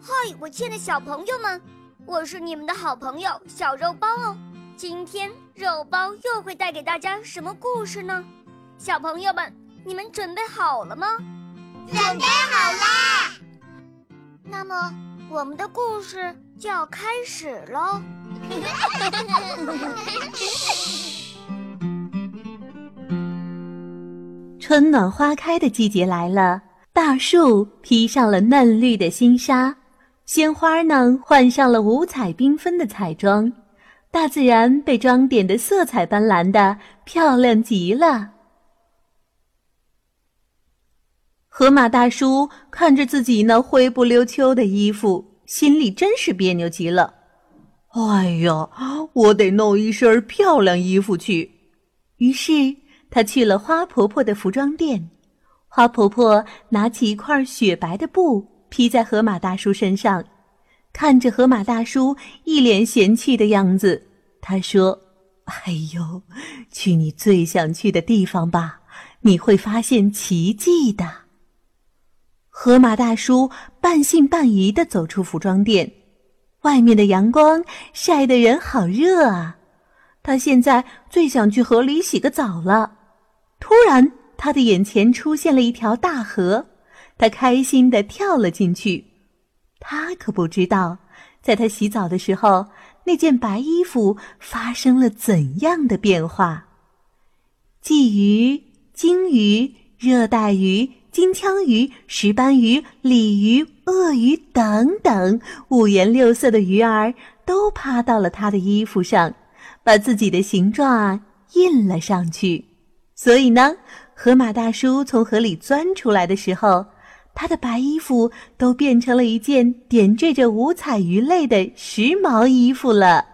嗨，我亲爱的小朋友们，我是你们的好朋友小肉包哦。今天肉包又会带给大家什么故事呢？小朋友们，你们准备好了吗？准备好啦！那么，我们的故事就要开始喽。春暖花开的季节来了，大树披上了嫩绿的新纱，鲜花呢换上了五彩缤纷的彩妆，大自然被装点的色彩斑斓的，漂亮极了。河马大叔看着自己那灰不溜秋的衣服，心里真是别扭极了。哎呀，我得弄一身漂亮衣服去。于是他去了花婆婆的服装店。花婆婆拿起一块雪白的布披在河马大叔身上，看着河马大叔一脸嫌弃的样子，他说：“哎呦，去你最想去的地方吧，你会发现奇迹的。”河马大叔半信半疑的走出服装店，外面的阳光晒得人好热啊！他现在最想去河里洗个澡了。突然，他的眼前出现了一条大河，他开心地跳了进去。他可不知道，在他洗澡的时候，那件白衣服发生了怎样的变化。鲫鱼、鲸鱼、热带鱼。金枪鱼、石斑鱼、鲤鱼、鳄鱼等等五颜六色的鱼儿都趴到了他的衣服上，把自己的形状啊印了上去。所以呢，河马大叔从河里钻出来的时候，他的白衣服都变成了一件点缀着五彩鱼类的时髦衣服了。